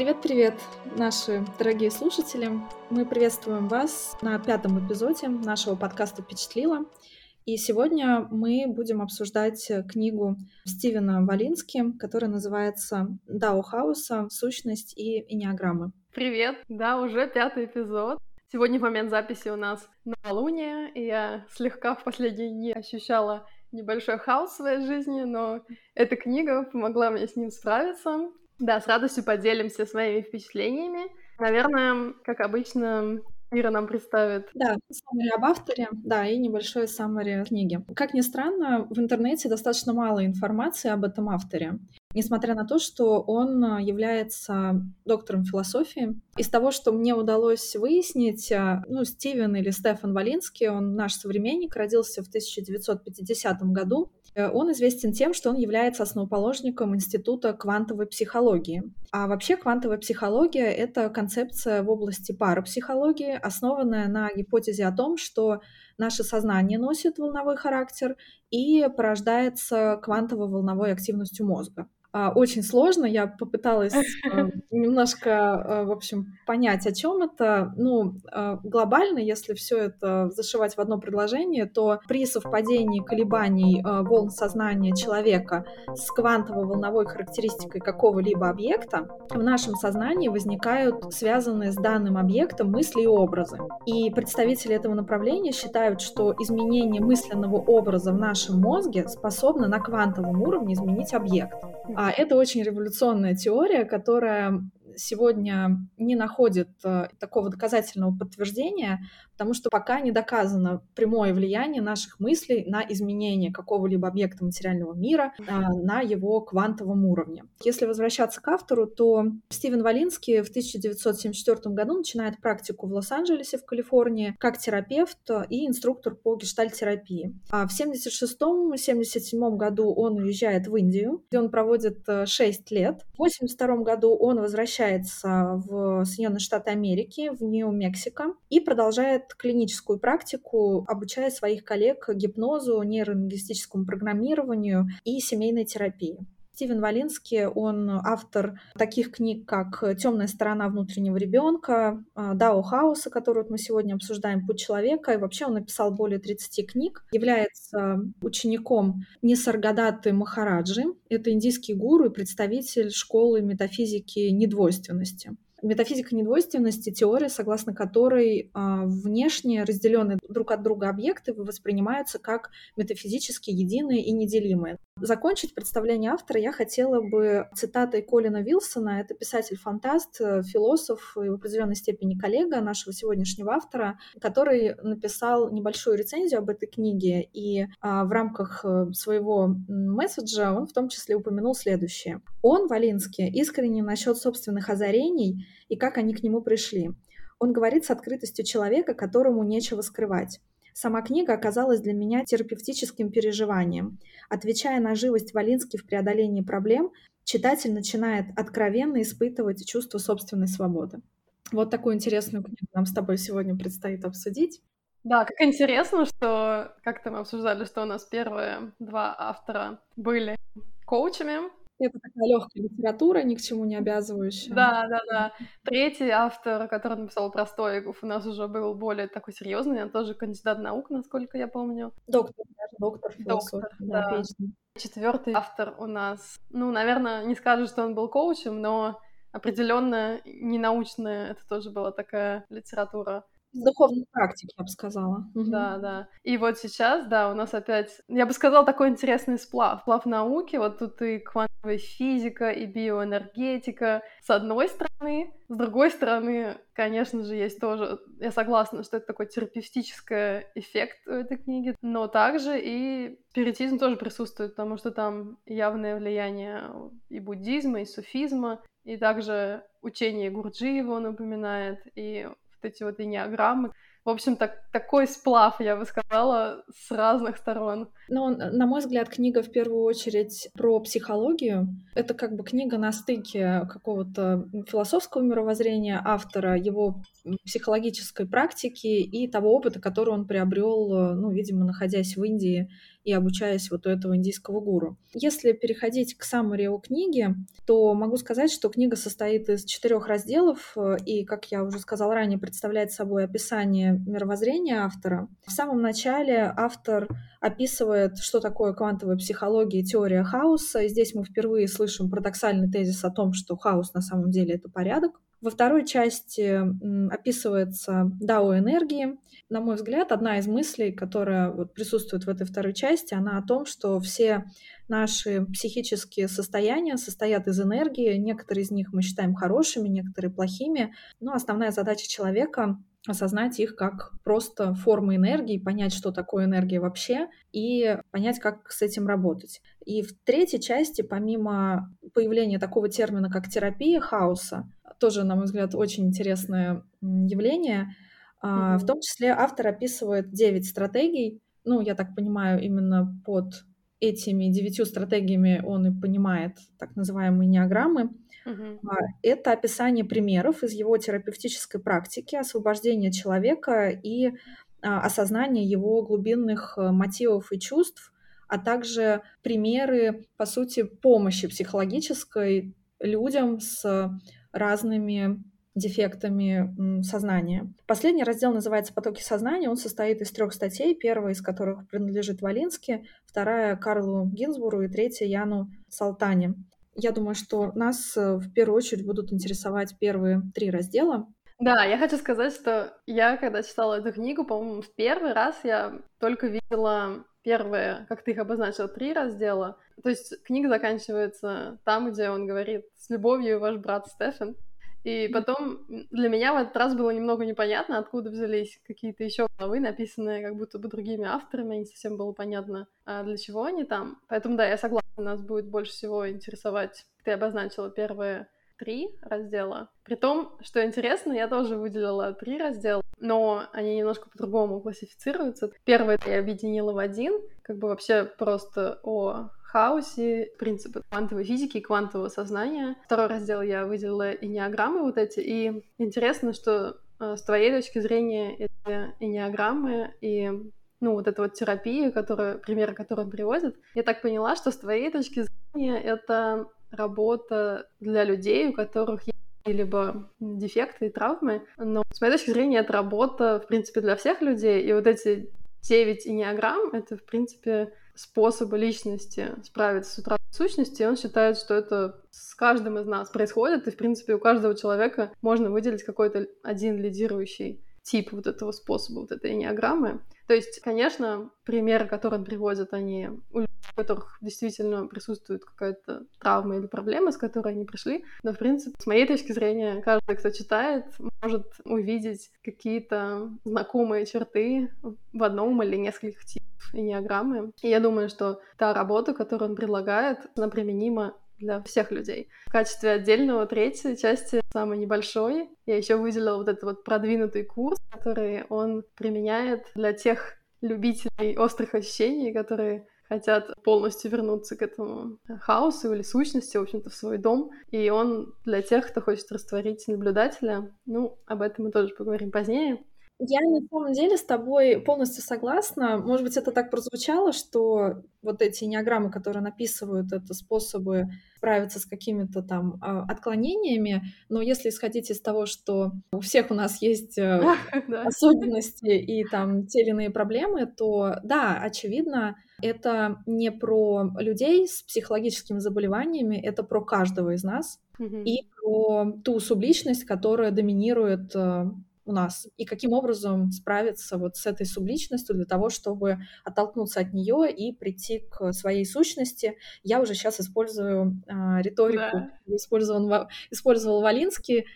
Привет-привет, наши дорогие слушатели. Мы приветствуем вас на пятом эпизоде нашего подкаста «Впечатлило». И сегодня мы будем обсуждать книгу Стивена Валински, которая называется «Дао хаоса. Сущность и энеограммы». Привет! Да, уже пятый эпизод. Сегодня в момент записи у нас новолуние, и я слегка в последние дни ощущала небольшой хаос в своей жизни, но эта книга помогла мне с ним справиться. Да, с радостью поделимся своими впечатлениями. Наверное, как обычно, Ира нам представит. Да, саммари об авторе, да, и небольшое саммари книги. Как ни странно, в интернете достаточно мало информации об этом авторе. Несмотря на то, что он а, является доктором философии. Из того, что мне удалось выяснить, а, ну, Стивен или Стефан Валинский, он наш современник, родился в 1950 году Э, он известен тем, что он является основоположником Института квантовой психологии. А вообще квантовая психология — это концепция в области парапсихологии, основанная на гипотезе о том, что наше сознание носит волновой характер и порождается квантово-волновой активностью мозга. А, очень сложно. Я попыталась э, немножко, э, в общем, понять, о чем это. Ну, глобально, если все это зашивать в одно предложение, то при совпадении колебаний волн сознания человека с квантово-волновой характеристикой какого-либо объекта в нашем сознании возникают связанные с данным объектом мысли и образы. И представители этого направления считают, что изменение мысленного образа в нашем мозге способно на квантовом уровне изменить объект. А это очень революционная теория, которая сегодня не находит э, такого доказательного подтверждения, потому что пока не доказано прямое влияние наших мыслей на изменение какого-либо объекта материального мира а, на его квантовом уровне. Если возвращаться к автору, то Стивен Валинский в 1974 году начинает практику в Лос-Анджелесе, в Калифорнии, как терапевт и инструктор по гештальтерапии. А в 1976-1977 году он уезжает в Индию, где он проводит 6 э, лет. В 1982 году он возвращается в Соединенные Штаты Америки, в Нью-Мексико, и продолжает клиническую практику, обучая своих коллег гипнозу, нейролингвистическому программированию и семейной терапии. Стивен Валинский, он автор таких книг, как «Темная сторона внутреннего ребенка», «Дао хаоса», которую мы сегодня обсуждаем, «Путь человека», и вообще он написал более 30 книг, является учеником Нисаргадаты Махараджи, это индийский гуру и представитель школы метафизики недвойственности. Метафизика недвойственности — теория, согласно которой э, внешне разделенные друг от друга объекты воспринимаются как метафизически единые и неделимые. Закончить представление автора я хотела бы цитатой Колина Вилсона. Это писатель-фантаст, э, философ и в определенной степени коллега нашего сегодняшнего автора, который написал небольшую рецензию об этой книге. И а, в рамках э, своего месседжа он в том числе упомянул следующее. Он, Валинский, искренне насчет собственных озарений и как они к нему пришли. Он говорит с открытостью человека, которому нечего скрывать. Сама книга оказалась для меня терапевтическим переживанием. Отвечая на живость Валински в преодолении проблем, читатель начинает откровенно испытывать чувство собственной свободы. Вот такую интересную книгу нам с тобой сегодня предстоит обсудить. Да, как интересно, что как-то мы обсуждали, что у нас первые два автора были коучами, это такая легкая литература, ни к чему не обязывающая. Да, да, да. Третий автор, который написал про стоиков, у нас уже был более такой серьезный, он тоже кандидат наук, насколько я помню. Доктор, даже доктор философии. Доктор, да. да. Четвертый автор у нас, ну, наверное, не скажешь, что он был коучем, но определенно ненаучная, это тоже была такая литература из духовной практики, я бы сказала. Да, да. И вот сейчас, да, у нас опять, я бы сказала, такой интересный сплав. Сплав науки, вот тут и квантовая физика, и биоэнергетика, с одной стороны. С другой стороны, конечно же, есть тоже, я согласна, что это такой терапевтический эффект у этой книги, но также и спиритизм тоже присутствует, потому что там явное влияние и буддизма, и суфизма, и также учение Гурджиева он упоминает, и вот эти вот энеограммы. В общем, так, такой сплав, я бы сказала, с разных сторон. Ну, на мой взгляд, книга в первую очередь про психологию. Это как бы книга на стыке какого-то философского мировоззрения автора, его психологической практики и того опыта, который он приобрел, ну, видимо, находясь в Индии и обучаясь вот у этого индийского гуру. Если переходить к саммари о книге, то могу сказать, что книга состоит из четырех разделов, э, и, как я уже сказала ранее, представляет собой описание мировоззрения автора. В самом начале автор описывает, что такое квантовая психология и теория хаоса. И здесь мы впервые слышим парадоксальный тезис о том, что хаос на самом деле это порядок. Во второй части описывается дао энергии. На мой взгляд, одна из мыслей, которая вот присутствует в этой второй части, она о том, что все наши психические состояния состоят из энергии. Некоторые из них мы считаем хорошими, некоторые плохими. Но основная задача человека осознать их как просто формы энергии, понять, что такое энергия вообще, и понять, как с этим работать. И в третьей части, помимо появления такого термина, как терапия хаоса, тоже, на мой взгляд, очень интересное явление, mm-hmm. в том числе автор описывает 9 стратегий, ну, я так понимаю, именно под этими девятью стратегиями он и понимает так называемые неограммы, Угу. Это описание примеров из его терапевтической практики, освобождения человека и а, осознание его глубинных э, мотивов и чувств, а также примеры, по сути, помощи психологической людям с разными дефектами сознания. Последний раздел называется «Потоки сознания». Он состоит из трех статей, первая из которых принадлежит Валинске, вторая — Карлу Гинзбуру и третья — Яну Салтане. Я думаю, что нас э, в первую очередь будут интересовать первые три раздела. Да, я хочу сказать, что я, когда читала эту книгу, по-моему, в первый раз я только видела первые, как ты их обозначил, три раздела. То есть книга заканчивается там, где он говорит «С любовью, ваш брат Стефан». И потом для меня в этот раз было немного непонятно, откуда взялись какие-то еще главы, написанные как будто бы другими авторами, не совсем было понятно, а для чего они там. Поэтому да, я согласна, нас будет больше всего интересовать. Ты обозначила первые три раздела. При том, что интересно, я тоже выделила три раздела, но они немножко по-другому классифицируются. Первый я объединила в один, как бы вообще просто о хаосе, принципы квантовой физики и квантового сознания. Второй раздел я выделила инеограммы вот эти. И интересно, что э, с твоей точки зрения эти инеограммы и ну, вот эта вот терапия, которая, примеры, которые он приводит, я так поняла, что с твоей точки зрения это работа для людей, у которых есть либо дефекты и травмы, но с моей точки зрения это работа, в принципе, для всех людей, и вот эти девять инеограмм — это, в принципе, способы личности справиться с утратой сущности, он считает, что это с каждым из нас происходит, и, в принципе, у каждого человека можно выделить какой-то один лидирующий тип вот этого способа, вот этой энеограммы. То есть, конечно, примеры, которые он приводит, они у людей, у которых действительно присутствует какая-то травма или проблема, с которой они пришли. Но, в принципе, с моей точки зрения, каждый, кто читает, может увидеть какие-то знакомые черты в одном или нескольких типах энеограммы. И я думаю, что та работа, которую он предлагает, она применима для всех людей. В качестве отдельного третьей части, самой небольшой, я еще выделила вот этот вот продвинутый курс, который он применяет для тех любителей острых ощущений, которые хотят полностью вернуться к этому хаосу или сущности, в общем-то, в свой дом. И он для тех, кто хочет растворить наблюдателя. Ну, об этом мы тоже поговорим позднее. Я на самом деле с тобой полностью согласна. Может быть, это так прозвучало, что вот эти неограммы, которые написывают, это способы справиться с какими-то там а, отклонениями. Но если исходить из того, что у всех у нас есть э, особенности и там те или иные проблемы, то да, очевидно, это не про людей с психологическими заболеваниями, это про каждого из нас и про ту субличность, которая доминирует э, у нас, и каким образом справиться вот с этой субличностью для того, чтобы оттолкнуться от нее и прийти к своей сущности. Я уже сейчас использую э, риторику, да. использовал, использовал Валинский,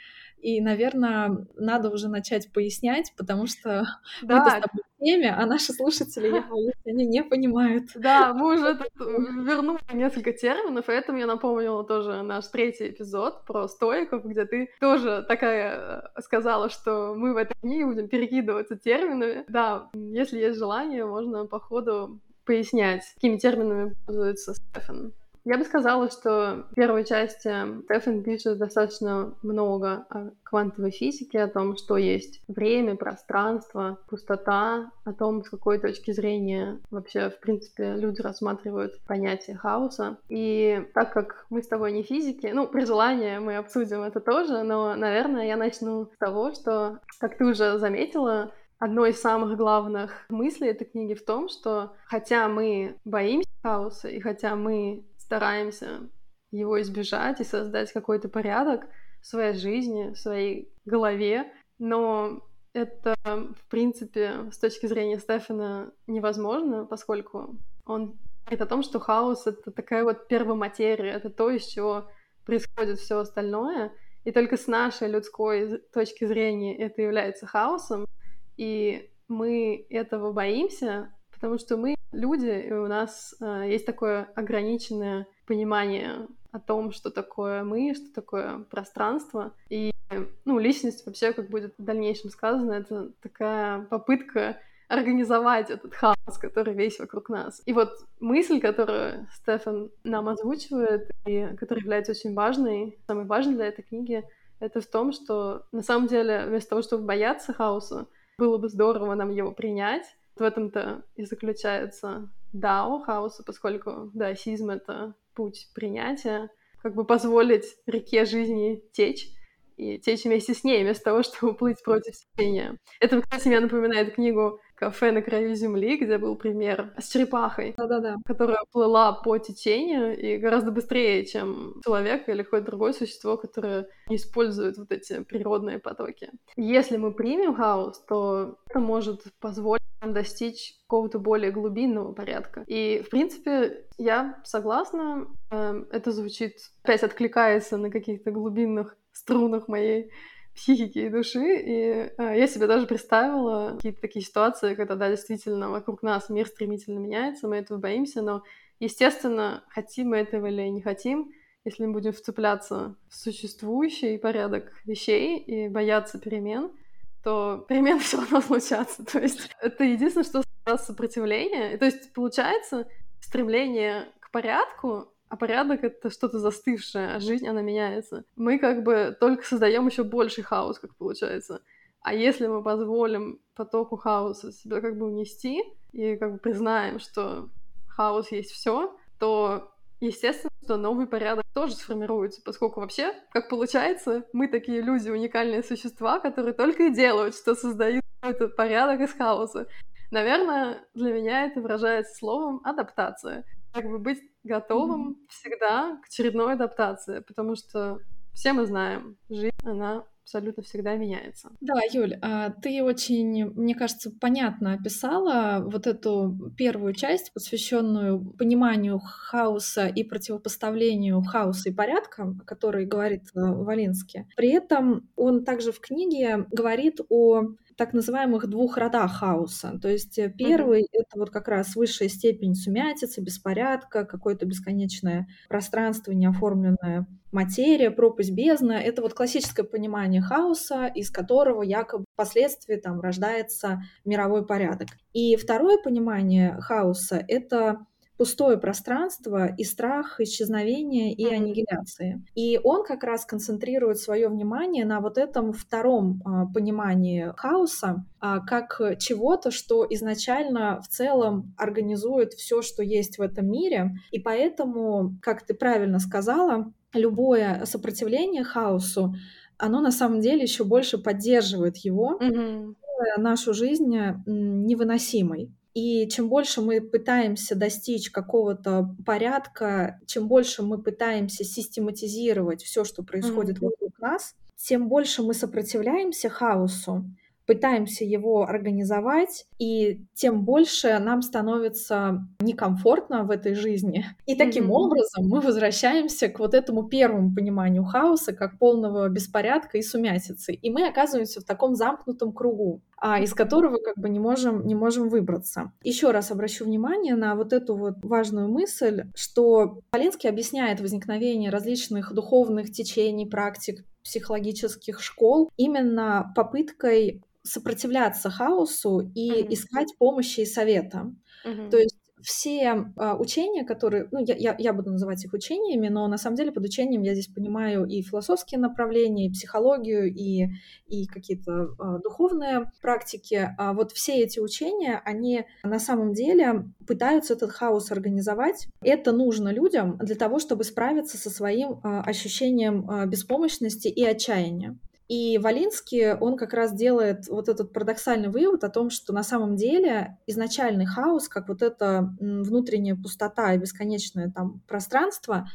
и, наверное, надо уже начать пояснять, потому что да. мы с тобой в теме, а наши слушатели, я боюсь, они не понимают. Да, мы уже вернули несколько терминов, и это мне напомнило тоже наш третий эпизод про стоиков, где ты тоже такая э, сказала, что мы в этой книге будем перекидываться терминами. Да, если есть желание, можно по ходу пояснять, какими терминами пользуется Стефан. Я бы сказала, что в первой части Стефан пишет достаточно много о квантовой физике, о том, что есть время, пространство, пустота, о том, с какой точки зрения вообще, в принципе, люди рассматривают понятие хаоса. И так как мы с тобой не физики, ну, при желании мы обсудим это тоже, но, наверное, я начну с того, что, как ты уже заметила, одной из самых главных мыслей этой книги в том, что хотя мы боимся хаоса, и хотя мы стараемся его избежать и создать какой-то порядок в своей жизни, в своей голове, но это, в принципе, с точки зрения Стефана невозможно, поскольку он говорит о том, что хаос — это такая вот первоматерия, это то, из чего происходит все остальное, и только с нашей людской точки зрения это является хаосом, и мы этого боимся, потому что мы люди, и у нас э, есть такое ограниченное понимание о том, что такое мы, что такое пространство. И, ну, личность вообще, как будет в дальнейшем сказано, это такая попытка организовать этот хаос, который весь вокруг нас. И вот мысль, которую Стефан нам озвучивает, и которая является очень важной, самой важной для этой книги, это в том, что на самом деле вместо того, чтобы бояться хаоса, было бы здорово нам его принять. В этом-то и заключается дао хаоса, поскольку даосизм — это путь принятия, как бы позволить реке жизни течь, и течь вместе с ней, вместо того, чтобы плыть против течения. Это, кстати, мне напоминает книгу «Кафе на краю земли», где был пример с черепахой, Да-да-да. которая плыла по течению и гораздо быстрее, чем человек или какое-то другое существо, которое использует вот эти природные потоки. Если мы примем хаос, то это может позволить нам достичь какого-то более глубинного порядка. И, в принципе, я согласна. Эм, это звучит, опять откликается на каких-то глубинных струнах моей психики и души. И э, я себе даже представила какие-то такие ситуации, когда, да, действительно, вокруг нас мир стремительно меняется, мы этого боимся, но, естественно, хотим мы этого или не хотим, если мы будем вцепляться в существующий порядок вещей и бояться перемен, то перемены все равно случатся. То есть это единственное, что сопротивление. То есть получается стремление к порядку а порядок — это что-то застывшее, а жизнь, она меняется. Мы как бы только создаем еще больше хаос, как получается. А если мы позволим потоку хаоса себя как бы унести и как бы признаем, что хаос есть все, то естественно, что новый порядок тоже сформируется, поскольку вообще, как получается, мы такие люди, уникальные существа, которые только и делают, что создают этот порядок из хаоса. Наверное, для меня это выражается словом адаптация. Как бы быть готовым mm-hmm. всегда к очередной адаптации, потому что все мы знаем, жизнь, она абсолютно всегда меняется. Да, Юль, а, ты очень, мне кажется, понятно описала вот эту первую часть, посвященную пониманию хаоса и противопоставлению хаоса и порядка, о которой говорит э, Валинский. При этом он также в книге говорит о так называемых двух родах хаоса. То есть э, первый mm-hmm. это вот как раз высшая степень сумятицы, беспорядка, какое-то бесконечное пространство, неоформленная материя, пропасть бездна. Это вот классическое понимание хаоса, из которого якобы впоследствии там рождается мировой порядок. И второе понимание хаоса — это пустое пространство и страх исчезновения и аннигиляции. И он как раз концентрирует свое внимание на вот этом втором а, понимании хаоса а, как чего-то, что изначально в целом организует все, что есть в этом мире. И поэтому, как ты правильно сказала, любое сопротивление хаосу, оно на самом деле еще больше поддерживает его, mm-hmm. нашу жизнь невыносимой. И чем больше мы пытаемся достичь какого-то порядка, чем больше мы пытаемся систематизировать все, что происходит mm-hmm. вокруг нас, тем больше мы сопротивляемся хаосу, пытаемся его организовать, и тем больше нам становится некомфортно в этой жизни. И таким mm-hmm. образом мы возвращаемся к вот этому первому пониманию хаоса как полного беспорядка и сумятицы. И мы оказываемся в таком замкнутом кругу а, из которого как бы не можем, не можем выбраться. Еще раз обращу внимание на вот эту вот важную мысль, что Полинский объясняет возникновение различных духовных течений, практик, психологических школ именно попыткой сопротивляться хаосу и mm-hmm. искать помощи и совета. Mm-hmm. То есть все а, учения, которые, ну, я, я, я буду называть их учениями, но на самом деле под учением я здесь понимаю и философские направления, и психологию, и, и какие-то а, духовные практики. А вот все эти учения, они на самом деле пытаются этот хаос организовать. Это нужно людям для того, чтобы справиться со своим ощущением беспомощности и отчаяния. И Валинский, он как раз делает вот этот парадоксальный вывод о том, что на самом деле изначальный хаос, как вот эта внутренняя пустота и бесконечное там пространство,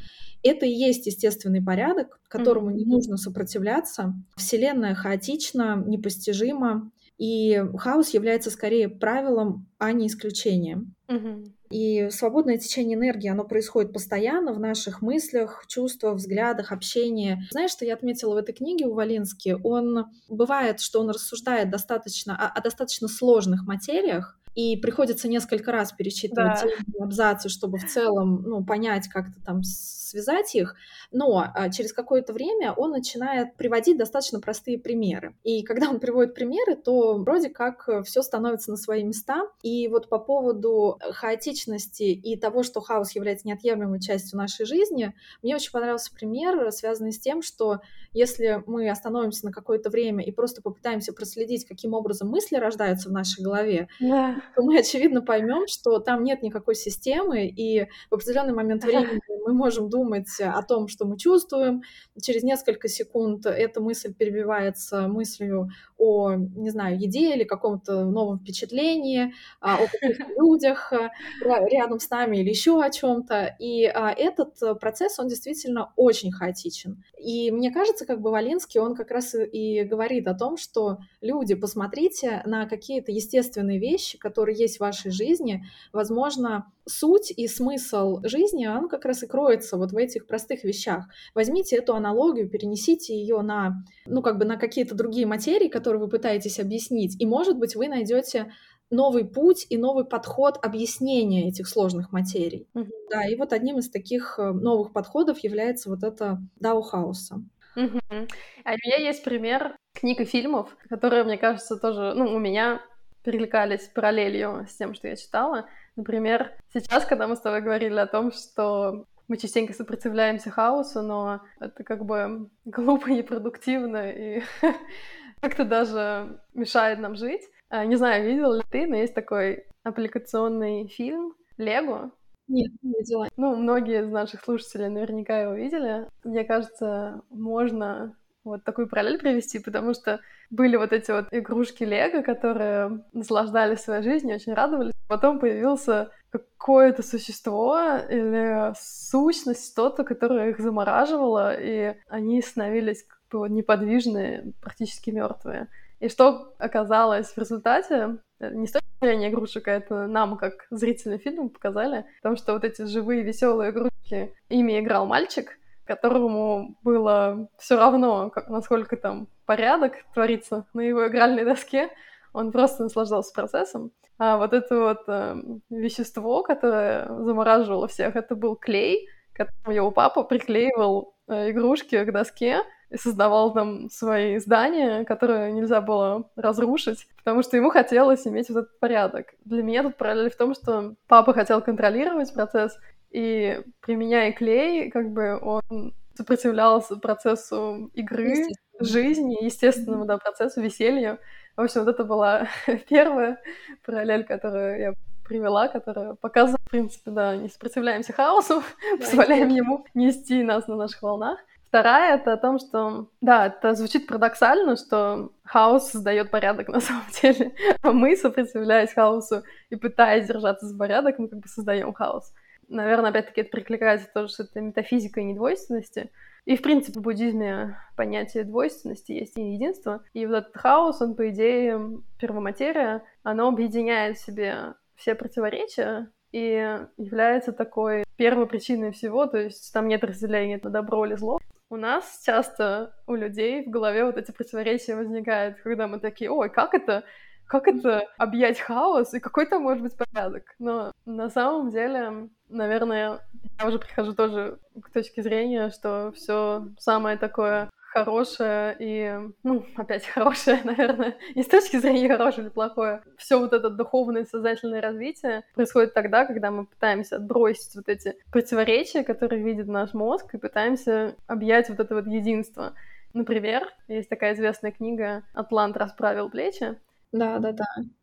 это и есть естественный порядок, которому mm-hmm. не нужно сопротивляться. Вселенная хаотична, непостижима, и хаос является скорее правилом, а не исключением. Mm-hmm. И свободное течение энергии, оно происходит постоянно в наших мыслях, чувствах, взглядах, общении. Знаешь, что я отметила в этой книге у Валински? Он бывает, что он рассуждает достаточно о, о достаточно сложных материях, и приходится несколько раз перечитывать да. абзацы, чтобы в целом ну, понять, как-то там связать их. Но а, через какое-то время он начинает приводить достаточно простые примеры. И когда он приводит примеры, то вроде как все становится на свои места. И вот по поводу хаотичности и того, что хаос является неотъемлемой частью нашей жизни, мне очень понравился пример, связанный с тем, что если мы остановимся на какое-то время и просто попытаемся проследить, каким образом мысли рождаются в нашей голове, да. то мы, очевидно, поймем, что там нет никакой системы, и в определенный момент времени мы можем думать о том, что мы чувствуем. Через несколько секунд эта мысль перебивается мыслью о, не знаю, еде или каком-то новом впечатлении, а, о каких-то людях э, рядом с нами или еще о чем-то. И а, этот процесс, он действительно очень хаотичен. И мне кажется, как бы Валенский, он как раз и говорит о том, что люди, посмотрите на какие-то естественные вещи, которые есть в вашей жизни. Возможно, суть и смысл жизни, он как раз и кроется вот в этих простых вещах. Возьмите эту аналогию, перенесите ее на, ну, как бы на какие-то другие материи, которые вы пытаетесь объяснить, и, может быть, вы найдете новый путь и новый подход объяснения этих сложных материй. Mm-hmm. Да, и вот одним из таких э, новых подходов является вот это Даухауса. Mm-hmm. А у меня есть пример книг и фильмов, которые, мне кажется, тоже, ну, у меня перекликались параллелью с тем, что я читала. Например, сейчас, когда мы с тобой говорили о том, что мы частенько сопротивляемся хаосу, но это как бы глупо, непродуктивно и как-то даже мешает нам жить. А, не знаю, видел ли ты, но есть такой аппликационный фильм «Лего». Нет, не видела. Ну, многие из наших слушателей наверняка его видели. Мне кажется, можно вот такую параллель привести, потому что были вот эти вот игрушки Лего, которые наслаждались своей жизнью, очень радовались. Потом появился какое-то существо или сущность, что-то, которое их замораживало, и они становились как бы неподвижные, практически мертвые. И что оказалось в результате, не с точки зрения игрушек, а это нам, как зрители фильма, показали, потому что вот эти живые, веселые игрушки, ими играл мальчик, которому было все равно, как, насколько там порядок творится на его игральной доске, он просто наслаждался процессом. А вот это вот э, вещество, которое замораживало всех, это был клей, которым его папа приклеивал э, игрушки к доске и создавал там свои здания, которые нельзя было разрушить, потому что ему хотелось иметь вот этот порядок. Для меня тут параллель в том, что папа хотел контролировать процесс, и применяя клей, как бы он сопротивлялся процессу игры, жизни, естественному да, процессу, веселью. В общем, вот это была первая параллель, которую я привела, которая показывает, в принципе, да, не сопротивляемся хаосу, да, позволяем ему нести нас на наших волнах. Вторая — это о том, что, да, это звучит парадоксально, что хаос создает порядок на самом деле. А мы, сопротивляясь хаосу и пытаясь держаться за порядок, мы как бы создаем хаос наверное, опять-таки это прикликается тоже с этой метафизикой недвойственности. И, в принципе, в буддизме понятие двойственности есть и единство. И вот этот хаос, он, по идее, первоматерия, оно объединяет в себе все противоречия и является такой первой причиной всего, то есть там нет разделения на добро или зло. У нас часто, у людей в голове вот эти противоречия возникают, когда мы такие, ой, как это? Как это объять хаос и какой там может быть порядок. Но на самом деле, наверное, я уже прихожу тоже к точке зрения, что все самое такое хорошее и, ну, опять хорошее, наверное, не с точки зрения хорошее или плохое. Все вот это духовное сознательное развитие происходит тогда, когда мы пытаемся отбросить вот эти противоречия, которые видит наш мозг, и пытаемся объять вот это вот единство. Например, есть такая известная книга «Атлант расправил плечи». Да,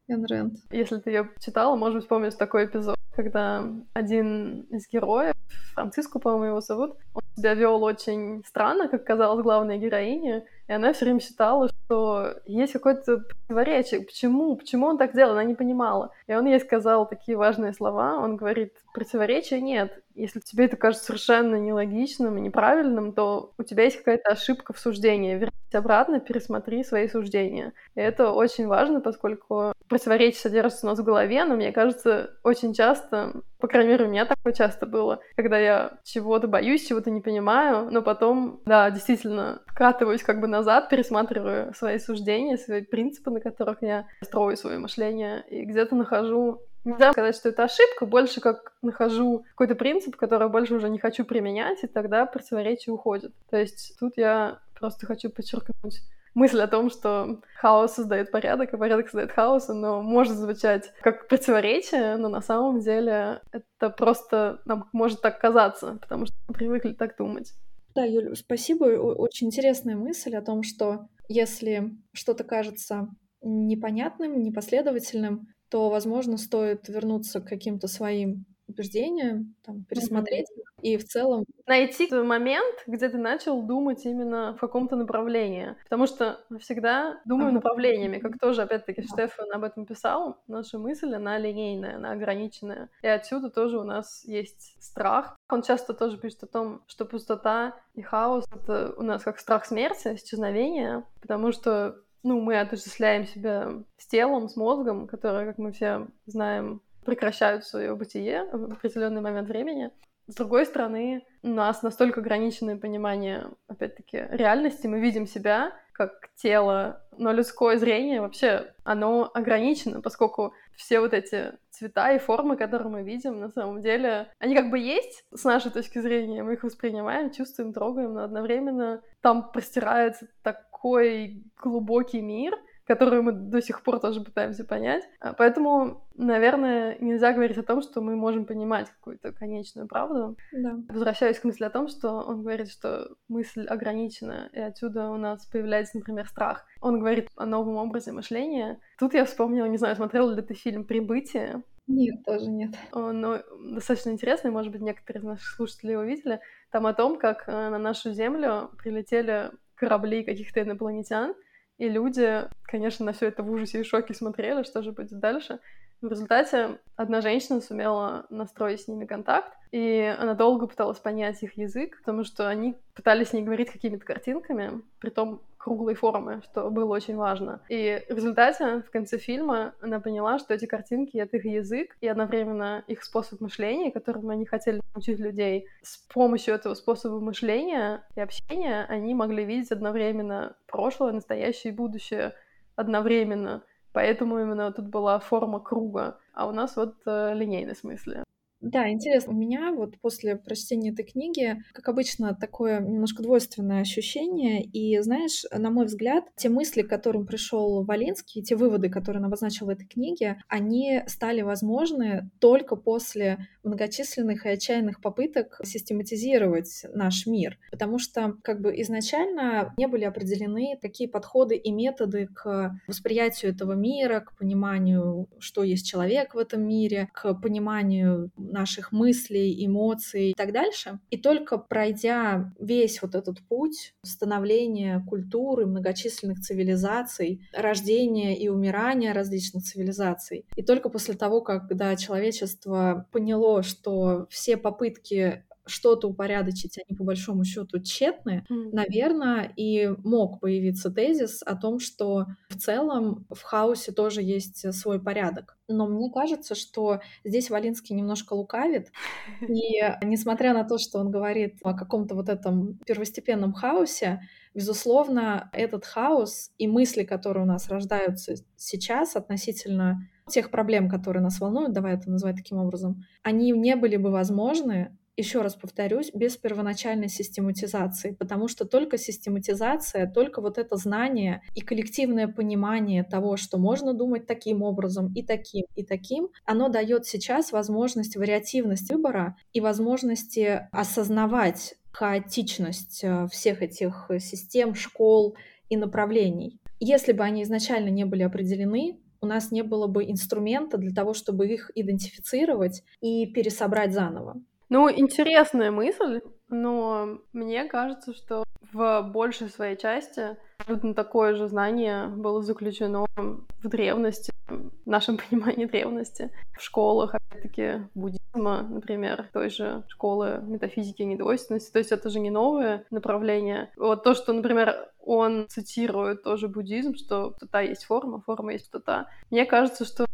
Рэнд. Если ты ее читала, может вспомнить такой эпизод, когда один из героев, Франциску, по-моему, его зовут, он себя вел очень странно, как казалось главной героине, и она все время считала, что есть какое-то противоречие. Почему? Почему он так делал? Она не понимала. И он ей сказал такие важные слова. Он говорит, противоречия нет. Если тебе это кажется совершенно нелогичным и неправильным, то у тебя есть какая-то ошибка в суждении. Вернись обратно, пересмотри свои суждения. И это очень важно, поскольку противоречия содержатся у нас в голове, но мне кажется, очень часто, по крайней мере, у меня такое часто было, когда я чего-то боюсь, чего-то не понимаю, но потом, да, действительно, вкатываюсь как бы назад, пересматриваю свои суждения, свои принципы, на которых я строю свое мышление, и где-то нахожу Нельзя сказать, что это ошибка, больше как нахожу какой-то принцип, который больше уже не хочу применять, и тогда противоречие уходит. То есть тут я просто хочу подчеркнуть мысль о том, что хаос создает порядок, и порядок создает хаос, но может звучать как противоречие, но на самом деле это просто нам может так казаться, потому что мы привыкли так думать. Да, Юля, спасибо. Очень интересная мысль о том, что если что-то кажется непонятным, непоследовательным, то, возможно, стоит вернуться к каким-то своим убеждениям, там, пересмотреть mm-hmm. и в целом... Найти тот момент, где ты начал думать именно в каком-то направлении. Потому что всегда думаем uh-huh. направлениями, как тоже, опять-таки, uh-huh. Штефан об этом писал. Наша мысль, она линейная, она ограниченная. И отсюда тоже у нас есть страх. Он часто тоже пишет о том, что пустота и хаос — это у нас как страх смерти, исчезновения, потому что ну, мы отождествляем себя с телом, с мозгом, которые, как мы все знаем, прекращают свое бытие в определенный момент времени. С другой стороны, у нас настолько ограниченное понимание, опять-таки, реальности. Мы видим себя как тело, но людское зрение вообще, оно ограничено, поскольку все вот эти цвета и формы, которые мы видим, на самом деле, они как бы есть с нашей точки зрения, мы их воспринимаем, чувствуем, трогаем, но одновременно там простирается такой глубокий мир, которую мы до сих пор тоже пытаемся понять. А, поэтому, наверное, нельзя говорить о том, что мы можем понимать какую-то конечную правду. Да. Возвращаюсь к мысли о том, что он говорит, что мысль ограничена, и отсюда у нас появляется, например, страх. Он говорит о новом образе мышления. Тут я вспомнила, не знаю, смотрел ли ты фильм «Прибытие», нет, тоже нет. Он ну, достаточно интересный, может быть, некоторые из наших слушателей его видели. Там о том, как э, на нашу Землю прилетели корабли каких-то инопланетян, и люди, конечно, на все это в ужасе и шоке смотрели, что же будет дальше. В результате одна женщина сумела настроить с ними контакт, и она долго пыталась понять их язык, потому что они пытались с ней говорить какими-то картинками, при том круглой формы, что было очень важно. И в результате, в конце фильма, она поняла, что эти картинки — это их язык и одновременно их способ мышления, которым они хотели научить людей. С помощью этого способа мышления и общения они могли видеть одновременно прошлое, настоящее и будущее одновременно. Поэтому именно тут была форма круга, а у нас вот э, линейный смысле. Да, интересно. У меня вот после прочтения этой книги, как обычно, такое немножко двойственное ощущение. И, знаешь, на мой взгляд, те мысли, к которым пришел Валинский, те выводы, которые он обозначил в этой книге, они стали возможны только после многочисленных и отчаянных попыток систематизировать наш мир. Потому что как бы изначально не были определены такие подходы и методы к восприятию этого мира, к пониманию, что есть человек в этом мире, к пониманию наших мыслей, эмоций и так дальше. И только пройдя весь вот этот путь становления культуры, многочисленных цивилизаций, рождения и умирания различных цивилизаций, и только после того, когда человечество поняло, что все попытки что-то упорядочить, они по большому счету тщетны, mm. наверное, и мог появиться тезис о том, что в целом в хаосе тоже есть свой порядок. Но мне кажется, что здесь Валинский немножко лукавит, и несмотря на то, что он говорит о каком-то вот этом первостепенном хаосе, безусловно, этот хаос и мысли, которые у нас рождаются сейчас относительно тех проблем, которые нас волнуют, давай это называть таким образом, они не были бы возможны еще раз повторюсь, без первоначальной систематизации, потому что только систематизация, только вот это знание и коллективное понимание того, что можно думать таким образом и таким, и таким, оно дает сейчас возможность вариативность выбора и возможности осознавать хаотичность э, всех этих систем, школ и направлений. Если бы они изначально не были определены, у нас не было бы инструмента для того, чтобы их идентифицировать и пересобрать заново. Ну, интересная мысль, но мне кажется, что в большей своей части абсолютно такое же знание было заключено в древности, в нашем понимании древности, в школах, опять-таки, буддизма, например, той же школы метафизики и недвойственности. То есть это же не новое направление. Вот то, что, например, он цитирует тоже буддизм, что пустота есть форма, форма есть пустота. Мне кажется, что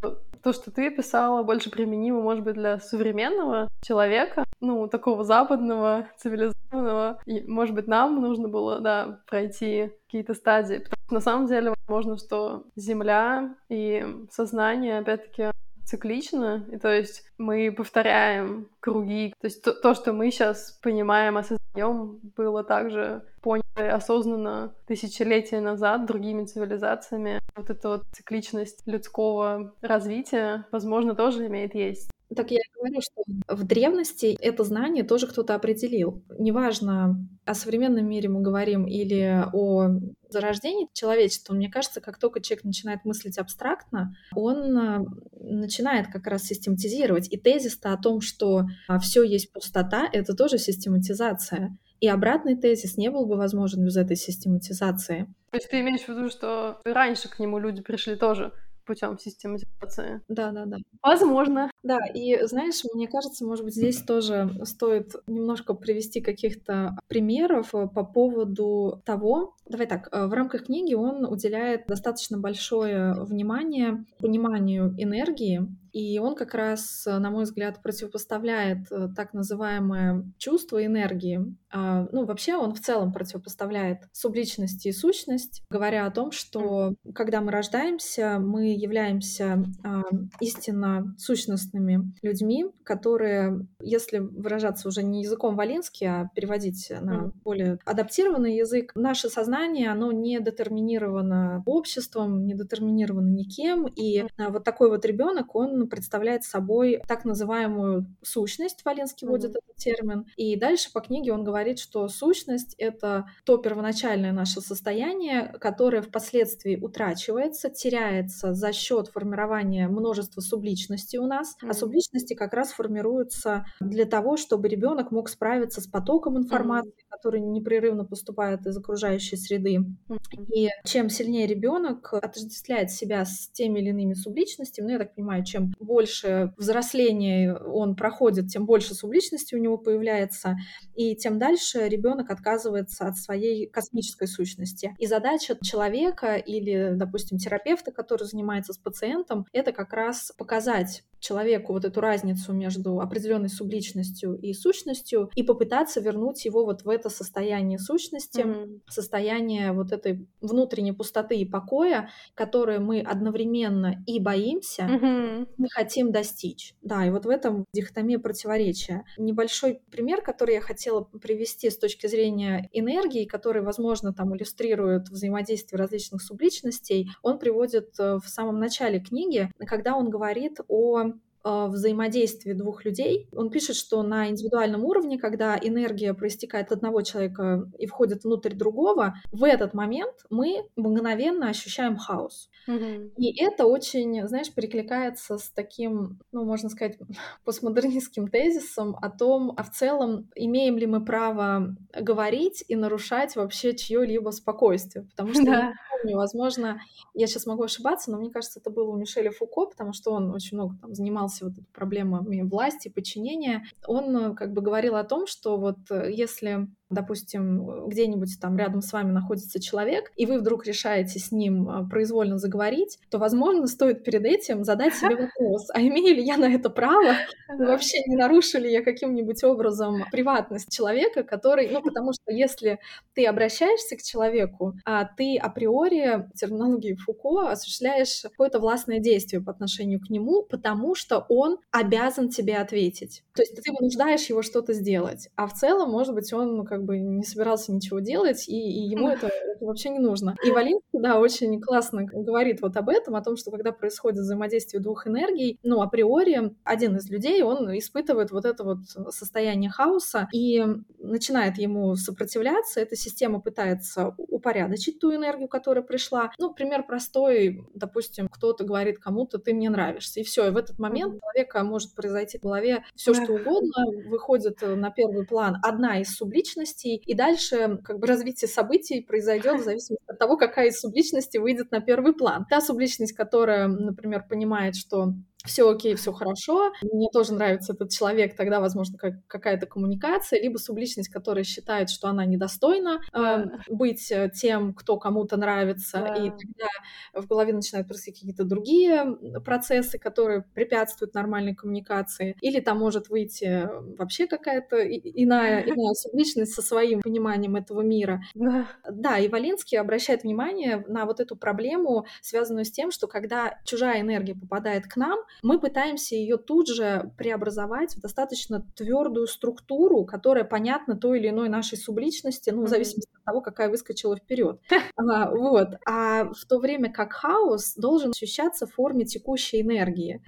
то, что ты писала, больше применимо, может быть, для современного человека, ну, такого западного, цивилизованного. И, может быть, нам нужно было, да, пройти какие-то стадии. Потому что на самом деле, возможно, что Земля и сознание, опять-таки, циклично, и то есть мы повторяем круги. То есть то, то что мы сейчас понимаем, осознаем, было также понято осознанно тысячелетия назад другими цивилизациями. Вот эта вот цикличность людского развития, возможно, тоже имеет есть. Так я говорю, что в древности это знание тоже кто-то определил. Неважно, о современном мире мы говорим или о зарождении человечества, мне кажется, как только человек начинает мыслить абстрактно, он а, начинает как раз систематизировать. И тезис-то о том, что а, все есть пустота, это тоже систематизация. И обратный тезис не был бы возможен без этой систематизации. То есть ты имеешь в виду, что раньше к нему люди пришли тоже путем систематизации. Да, да, да. Возможно. Да, и знаешь, мне кажется, может быть, здесь тоже стоит немножко привести каких-то примеров э, по поводу того, давай так, э, в рамках книги он уделяет достаточно большое внимание пониманию энергии, и он как раз, на мой взгляд, противопоставляет э, так называемое чувство энергии. А, ну, вообще он в целом противопоставляет субличность и сущность, говоря о том, что когда мы рождаемся, мы являемся а, истинно сущностными людьми, которые, если выражаться уже не языком Валински, а переводить на более адаптированный язык, наше сознание, оно не детерминировано обществом, не детерминировано никем, и а, вот такой вот ребенок, он представляет собой так называемую сущность, Валенский вводит mm-hmm. этот термин, и дальше по книге он говорит, что сущность — это то первоначальное наше состояние, которое впоследствии утрачивается, теряется за счет формирования множества субличностей у нас, mm-hmm. а субличности как раз формируются для того, чтобы ребенок мог справиться с потоком информации, mm-hmm. который непрерывно поступает из окружающей среды. Mm-hmm. И чем сильнее ребенок отождествляет себя с теми или иными субличностями, ну, я так понимаю, чем больше взросления он проходит, тем больше субличности у него появляется, и тем дальше ребенок отказывается от своей космической сущности. И задача человека или, допустим, терапевта, который занимается с пациентом, это как раз показать человеку вот эту разницу между определенной субличностью и сущностью и попытаться вернуть его вот в это состояние сущности, mm-hmm. состояние вот этой внутренней пустоты и покоя, которое мы одновременно и боимся, mm-hmm. мы хотим достичь. Да, и вот в этом дихотомия противоречия. Небольшой пример, который я хотела привести с точки зрения энергии, который, возможно, там иллюстрирует взаимодействие различных субличностей, он приводит э, в самом начале книги, когда он говорит о взаимодействии двух людей. Он пишет, что на индивидуальном уровне, когда энергия проистекает от одного человека и входит внутрь другого, в этот момент мы мгновенно ощущаем хаос. Mm-hmm. И это очень, знаешь, перекликается с таким, ну, можно сказать, постмодернистским тезисом о том, а в целом имеем ли мы право говорить и нарушать вообще чье-либо спокойствие. Потому что yeah помню, возможно, я сейчас могу ошибаться, но мне кажется, это было у Мишеля Фуко, потому что он очень много там занимался вот проблемами власти, подчинения. Он э, как бы говорил о том, что вот э, если допустим, где-нибудь там рядом с вами находится человек, и вы вдруг решаете с ним а, произвольно заговорить, то, возможно, стоит перед этим задать себе вопрос, а имею ли я на это право? Вообще не нарушу ли я каким-нибудь образом приватность человека, который, ну, потому что если ты обращаешься к человеку, а ты априори, терминологии Фуко, осуществляешь какое-то властное действие по отношению к нему, потому что он обязан тебе ответить. То есть ты вынуждаешь его что-то сделать, а в целом, может быть, он ну, как бы не собирался ничего делать, и, и ему это, это вообще не нужно. И Валинский, да, очень классно говорит вот об этом, о том, что когда происходит взаимодействие двух энергий, ну, априори один из людей, он испытывает вот это вот состояние хаоса и начинает ему сопротивляться, эта система пытается упорядочить ту энергию, которая пришла. Ну, пример простой, допустим, кто-то говорит кому-то, ты мне нравишься, и все, и в этот момент человека может произойти в голове все что угодно, выходит на первый план одна из субличностей, и дальше как бы развитие событий произойдет в зависимости от того, какая из субличностей выйдет на первый план. Та субличность, которая, например, понимает, что все окей, все хорошо, мне тоже нравится этот человек, тогда, возможно, как, какая-то коммуникация, либо субличность, которая считает, что она недостойна э, быть э, тем, кто кому-то нравится, да. и тогда в голове начинают происходить какие-то другие процессы, которые препятствуют нормальной коммуникации, или там может выйти вообще какая-то иная, иная субличность со своим пониманием этого мира. Да. да, и Валинский обращает внимание на вот эту проблему, связанную с тем, что когда чужая энергия попадает к нам, мы пытаемся ее тут же преобразовать в достаточно твердую структуру, которая понятна той или иной нашей субличности, ну, в зависимости от того, какая выскочила вперед. А, вот. А в то время как хаос должен ощущаться в форме текущей энергии.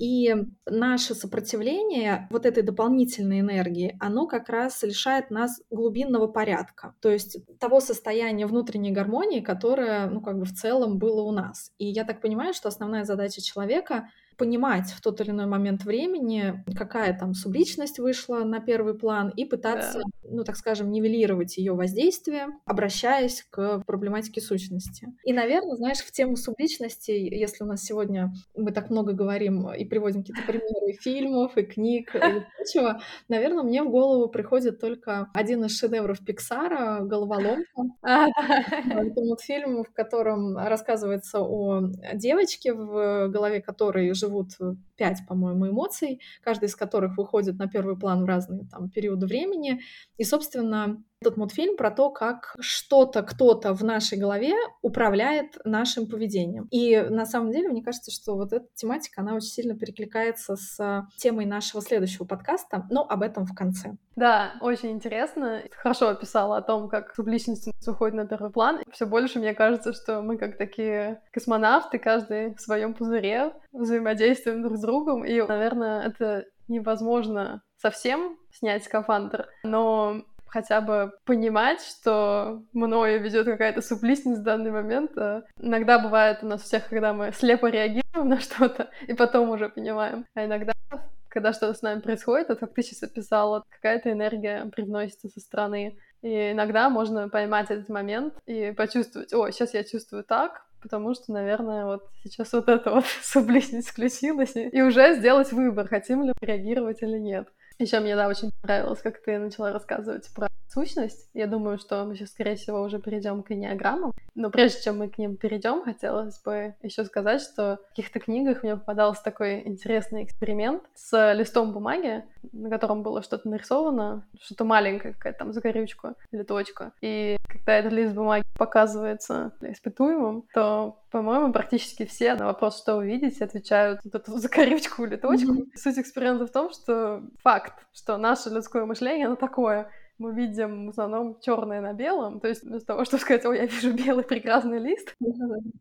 И наше сопротивление вот этой дополнительной энергии, оно как раз лишает нас глубинного порядка, то есть того состояния внутренней гармонии, которое, ну, как бы в целом было у нас. И я так понимаю, что основная задача человека понимать в тот или иной момент времени, какая там субличность вышла на первый план, и пытаться, да. ну, так скажем, нивелировать ее воздействие, обращаясь к проблематике сущности. И, наверное, знаешь, в тему субличности, если у нас сегодня мы так много говорим и приводим какие-то примеры фильмов, и книг, и прочего, наверное, мне в голову приходит только один из шедевров Пиксара «Головоломка». Это мультфильм, в котором рассказывается о девочке, в голове которой живут живут э, пять, по-моему, эмоций, каждый из которых выходит на первый план в разные там периоды времени. И, собственно, этот мультфильм про то, как что-то, кто-то в нашей голове управляет нашим поведением. И на самом деле, мне кажется, что вот эта тематика, она очень сильно перекликается с темой нашего следующего подкаста, но об этом в конце. Да, очень интересно. Хорошо описала о том, как субличность уходит на первый план. Все больше мне кажется, что мы как такие космонавты, каждый в своем пузыре взаимодействуем друг с другом. И, наверное, это невозможно совсем снять скафандр, но хотя бы понимать, что мною ведет какая-то субличность в данный момент. А иногда бывает у нас всех, когда мы слепо реагируем на что-то, и потом уже понимаем. А иногда когда что-то с нами происходит, вот как ты сейчас описала, какая-то энергия привносится со стороны. И иногда можно поймать этот момент и почувствовать, о, сейчас я чувствую так, потому что, наверное, вот сейчас вот эта вот субличность включилась, и уже сделать выбор, хотим ли реагировать или нет. Еще мне, да, очень понравилось, как ты начала рассказывать про сущность. Я думаю, что мы сейчас, скорее всего, уже перейдем к энеограммам. Но прежде чем мы к ним перейдем, хотелось бы еще сказать, что в каких-то книгах мне попадался такой интересный эксперимент с листом бумаги, на котором было что-то нарисовано, что-то маленькое, какая-то там закорючка или точка. И когда этот лист бумаги показывается испытуемым, то по-моему, практически все на вопрос, что вы видите, отвечают вот эту закорючку или точку. Mm-hmm. Суть эксперимента в том, что факт, что наше людское мышление, оно такое мы видим в основном черное на белом, то есть вместо того, чтобы сказать, ой, я вижу белый прекрасный лист,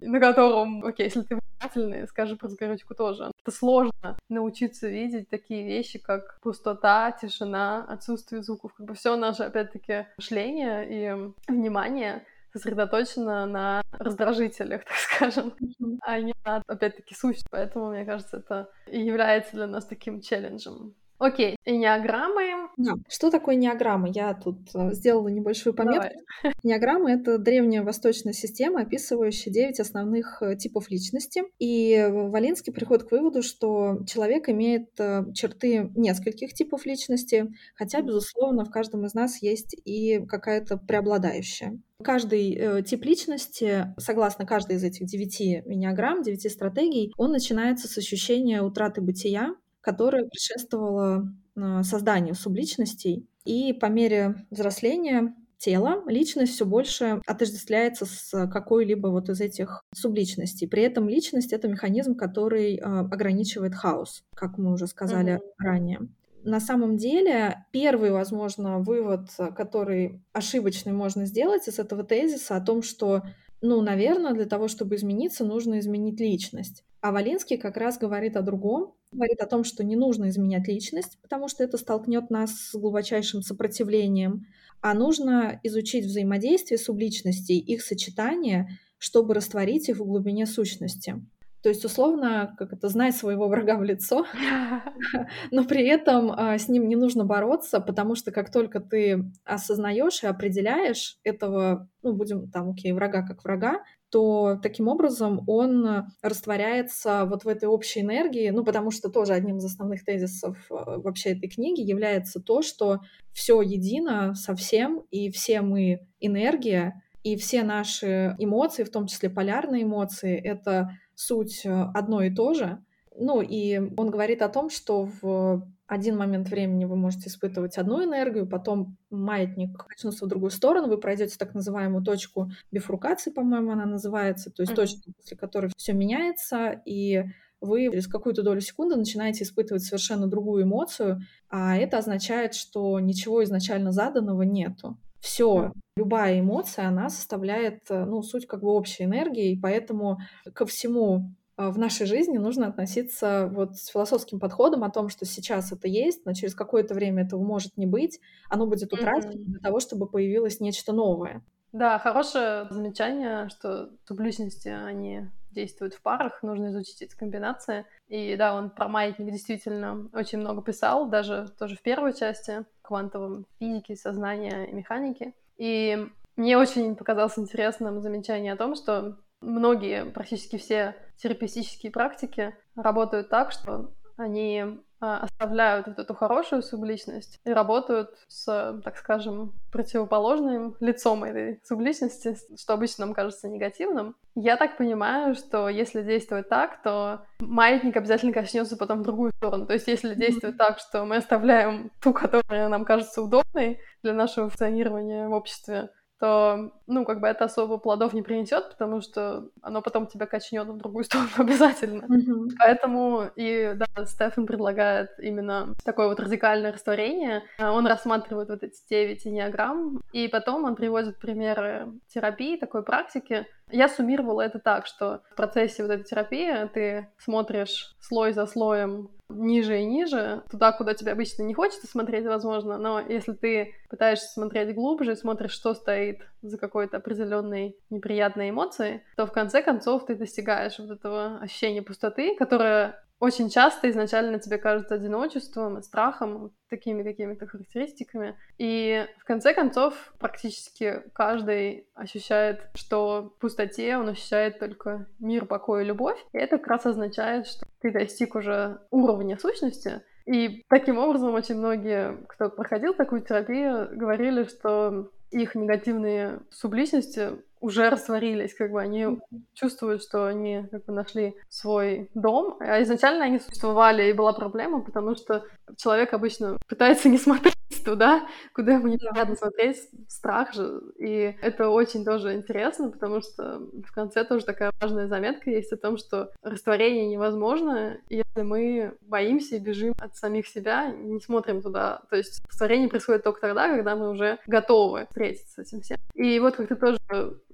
на котором, окей, если ты внимательный, скажи про загорючку тоже. Это сложно научиться видеть такие вещи, как пустота, тишина, отсутствие звуков, как бы все наше, опять-таки, мышление и внимание сосредоточено на раздражителях, так скажем, а не на, опять-таки, сущность. Поэтому, мне кажется, это и является для нас таким челленджем. Окей, энеограммы Да. Что такое неограмма? Я тут э, сделала небольшую пометку. Давай. Неограмма — это древняя восточная система, описывающая девять основных э, типов личности. И Валинский приходит к выводу, что человек имеет э, черты нескольких типов личности, хотя, безусловно, в каждом из нас есть и какая-то преобладающая. Каждый э, тип личности, согласно каждой из этих девяти энеограмм, девяти стратегий, он начинается с ощущения утраты бытия, которое предшествовало э, созданию субличностей. И по мере взросления тела личность все больше отождествляется с какой-либо вот из этих субличностей. При этом личность — это механизм, который э, ограничивает хаос, как мы уже сказали mm-hmm. ранее на самом деле первый, возможно, вывод, который ошибочный можно сделать из этого тезиса о том, что, ну, наверное, для того, чтобы измениться, нужно изменить личность. А Валинский как раз говорит о другом, говорит о том, что не нужно изменять личность, потому что это столкнет нас с глубочайшим сопротивлением, а нужно изучить взаимодействие субличностей, их сочетание, чтобы растворить их в глубине сущности. То есть, условно, как это, знай своего врага в лицо, но при этом а, с ним не нужно бороться, потому что как только ты осознаешь и определяешь этого, ну, будем там, окей, врага как врага, то таким образом он растворяется вот в этой общей энергии, ну, потому что тоже одним из основных тезисов а, вообще этой книги является то, что все едино со всем, и все мы энергия, и все наши эмоции, в том числе полярные эмоции, это суть э, одно и то же. Ну, и он говорит о том, что в один момент времени вы можете испытывать одну энергию, потом маятник качнулся в другую сторону, вы пройдете так называемую точку бифуркации, по-моему, она называется, то есть mm-hmm. точку, после которой все меняется, и вы через какую-то долю секунды начинаете испытывать совершенно другую эмоцию, а это означает, что ничего изначально заданного нету. Все, любая эмоция, она составляет, э, ну, суть как бы общей энергии, и поэтому ко всему в нашей жизни нужно относиться вот с философским подходом о том, что сейчас это есть, но через какое-то время этого может не быть, оно будет утрачено mm-hmm. для того, чтобы появилось нечто новое. Да, хорошее замечание, что субличности, они действуют в парах, нужно изучить эти комбинации. И да, он про маятник действительно очень много писал, даже тоже в первой части квантовом физике, сознания и механики. И мне очень показалось интересным замечание о том, что многие, практически все терапевтические практики работают так, что они а, оставляют вот эту хорошую субличность и работают с, так скажем, противоположным лицом этой субличности, что обычно нам кажется негативным. Я так понимаю, что если действовать так, то маятник обязательно коснется потом в другую сторону. То есть если действовать так, что мы оставляем ту, которая нам кажется удобной для нашего функционирования в обществе, то, ну, как бы это особо плодов не принесет, потому что оно потом тебя качнет в другую сторону обязательно. Mm-hmm. Поэтому и, да, Стефан предлагает именно такое вот радикальное растворение. Он рассматривает вот эти девять энеограмм, и потом он приводит примеры терапии, такой практики. Я суммировала это так, что в процессе вот этой терапии ты смотришь слой за слоем ниже и ниже, туда, куда тебе обычно не хочется смотреть, возможно, но если ты пытаешься смотреть глубже, смотришь, что стоит за какой-то определенной неприятной эмоцией, то в конце концов ты достигаешь вот этого ощущения пустоты, которое очень часто изначально тебе кажется одиночеством страхом, такими какими-то характеристиками. И в конце концов практически каждый ощущает, что в пустоте он ощущает только мир, покой и любовь. И это как раз означает, что ты достиг уже уровня сущности, и таким образом очень многие, кто проходил такую терапию, говорили, что их негативные субличности уже растворились, как бы они mm-hmm. чувствуют, что они как бы нашли свой дом, а изначально они существовали, и была проблема, потому что человек обычно пытается не смотреть туда, куда ему неприятно смотреть, страх же, и это очень тоже интересно, потому что в конце тоже такая важная заметка есть о том, что растворение невозможно, если мы боимся и бежим от самих себя, не смотрим туда, то есть растворение происходит только тогда, когда мы уже готовы встретиться с этим всем. И вот как ты тоже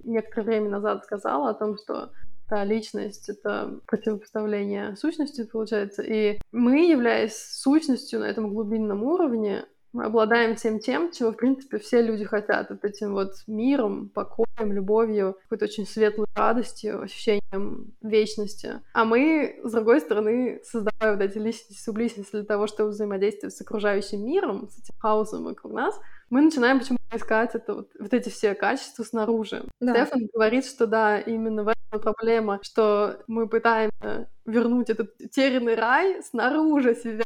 некоторое время назад сказала о том, что та личность — это противопоставление сущности, получается. И мы, являясь сущностью на этом глубинном уровне, Мы обладаем всем тем, чего, в принципе, все люди хотят. Вот этим вот миром, покоем, любовью, какой-то очень светлой радостью, ощущением вечности. А мы, с другой стороны, создаем вот эти личности, субличности для того, чтобы взаимодействовать с окружающим миром, с этим хаосом вокруг нас, мы начинаем почему-то искать это, вот, вот эти все качества снаружи. Да. Стефан говорит, что да, именно в этом проблема, что мы пытаемся вернуть этот терянный рай снаружи себя,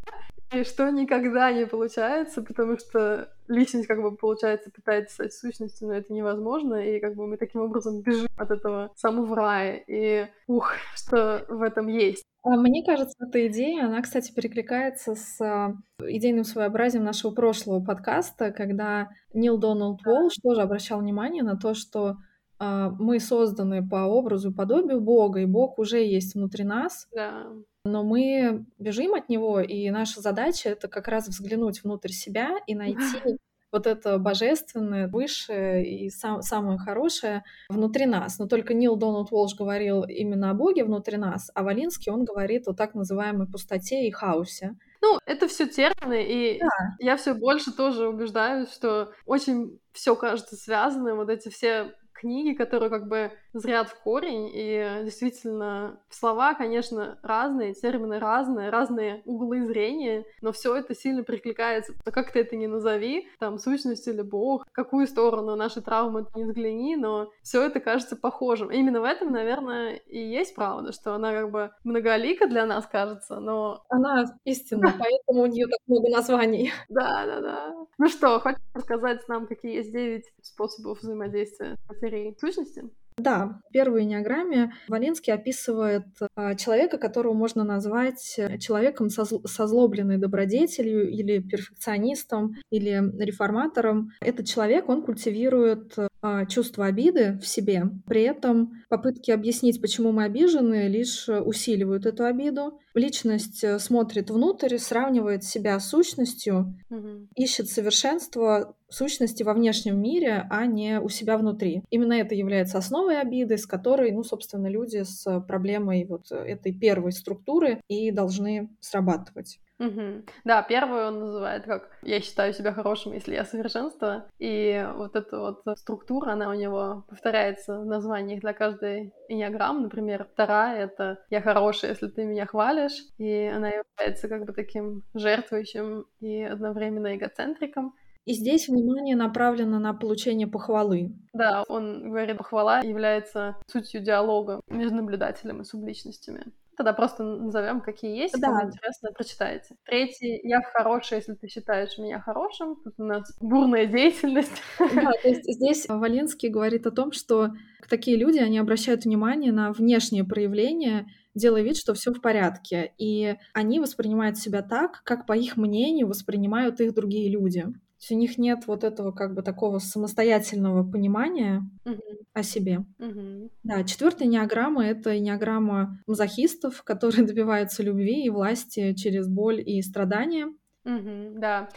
и что никогда не получается, потому что личность, как бы, получается, пытается стать сущностью, но это невозможно, и как бы мы таким образом бежим от этого самого рая, и ух, что в этом есть. А мне кажется, эта идея, она, кстати, перекликается с а, идейным своеобразием нашего прошлого подкаста, когда Нил Доналд Уолш тоже обращал внимание на то, что а, мы созданы по образу и подобию Бога, и Бог уже есть внутри нас. Да но мы бежим от него, и наша задача — это как раз взглянуть внутрь себя и найти вот это божественное, высшее и сам, самое хорошее внутри нас. Но только Нил Дональд Уолш говорил именно о Боге внутри нас, а Валинский, он говорит о так называемой пустоте и хаосе. Ну, это все термины, и да. я все больше тоже убеждаюсь, что очень все кажется связано, вот эти все книги, которые как бы зрят в корень, и действительно слова, конечно, разные, термины разные, разные углы зрения, но все это сильно прикликается. Как ты это не назови, там, сущность или бог, какую сторону нашей травмы не взгляни, но все это кажется похожим. И именно в этом, наверное, и есть правда, что она как бы многолика для нас кажется, но... Она истинна, поэтому у нее так много названий. Да, да, да. Ну что, хочешь рассказать нам, какие есть девять способов взаимодействия с материей сущности? Да, в первой энеограмме Валенский описывает а, человека, которого можно назвать э, человеком со, со злобленной добродетелью или перфекционистом, или реформатором. Этот человек, он культивирует а, чувство обиды в себе. При этом попытки объяснить, почему мы обижены, лишь усиливают эту обиду. Личность э, смотрит внутрь, сравнивает себя с сущностью, угу. ищет совершенство сущности во внешнем мире, а не у себя внутри. Именно это является основой обиды, с которой, ну, собственно, люди с проблемой вот этой первой структуры и должны срабатывать. Угу. Да, первую он называет как «я считаю себя хорошим, если я совершенство». И вот эта вот структура, она у него повторяется в названиях для каждой энеограммы. Например, вторая — это «я хороший, если ты меня хвалишь». И она является как бы таким жертвующим и одновременно эгоцентриком. И здесь внимание направлено на получение похвалы. Да, он говорит, похвала является сутью диалога между наблюдателем и субличностями. Тогда просто назовем, какие есть. Да. Кому интересно, прочитайте. Третий. Я хороший, если ты считаешь меня хорошим. Тут у нас бурная деятельность. Да, то есть здесь Валинский говорит о том, что такие люди, они обращают внимание на внешние проявления делая вид, что все в порядке. И они воспринимают себя так, как, по их мнению, воспринимают их другие люди есть у них нет вот этого как бы такого самостоятельного понимания угу. о себе. Угу. Да, четвертая неограмма — это неограмма мазохистов, которые добиваются любви и власти через боль и страдания. Угу, да.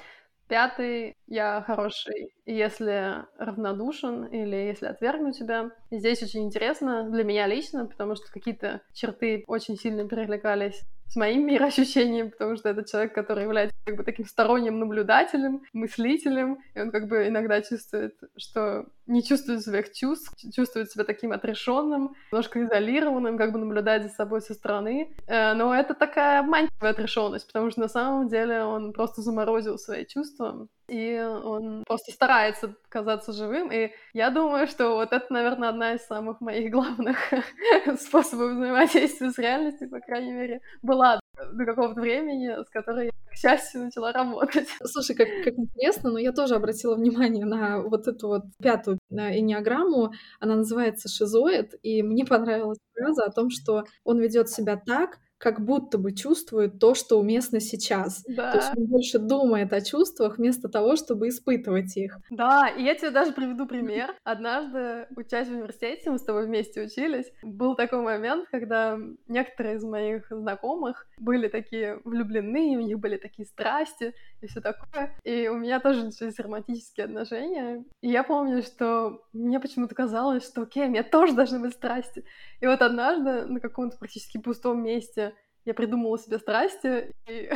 Пятый — я хороший, если равнодушен или если отвергну тебя. И здесь очень интересно для меня лично, потому что какие-то черты очень сильно перекликались с моим мироощущением, потому что это человек, который является как бы таким сторонним наблюдателем, мыслителем, и он как бы иногда чувствует, что не чувствует своих чувств, чувствует себя таким отрешенным, немножко изолированным, как бы наблюдать за собой со стороны. Э, но это такая обманчивая отрешенность, потому что на самом деле он просто заморозил свои чувства, и он просто старается казаться живым. И я думаю, что вот это, наверное, одна из самых моих главных способов взаимодействия с реальностью, по крайней мере, была до какого-то времени, с которой я, к счастью, начала работать. Слушай, как, как интересно, но я тоже обратила внимание на вот эту вот пятую на энеограмму. Она называется шизоид, и мне понравилась фраза о том, что он ведет себя так, как будто бы чувствует то, что уместно сейчас. Да. То есть он больше думает о чувствах вместо того, чтобы испытывать их. Да, и я тебе даже приведу пример. Однажды, учась в университете, мы с тобой вместе учились, был такой момент, когда некоторые из моих знакомых были такие влюблены, у них были такие страсти и все такое. И у меня тоже начались романтические отношения. И я помню, что мне почему-то казалось, что окей, у меня тоже должны быть страсти. И вот однажды на каком-то практически пустом месте я придумала себе страсти и